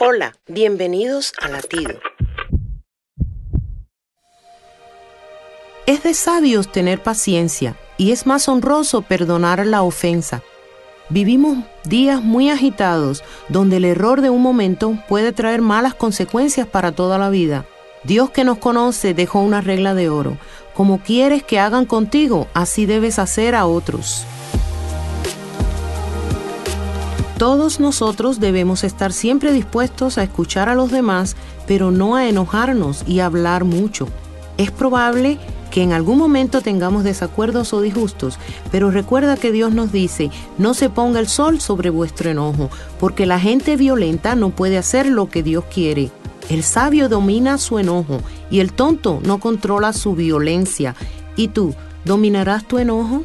Hola, bienvenidos a Latido. Es de sabios tener paciencia y es más honroso perdonar la ofensa. Vivimos días muy agitados donde el error de un momento puede traer malas consecuencias para toda la vida. Dios que nos conoce dejó una regla de oro. Como quieres que hagan contigo, así debes hacer a otros. Todos nosotros debemos estar siempre dispuestos a escuchar a los demás, pero no a enojarnos y hablar mucho. Es probable que en algún momento tengamos desacuerdos o disgustos, pero recuerda que Dios nos dice, no se ponga el sol sobre vuestro enojo, porque la gente violenta no puede hacer lo que Dios quiere. El sabio domina su enojo y el tonto no controla su violencia. ¿Y tú, dominarás tu enojo?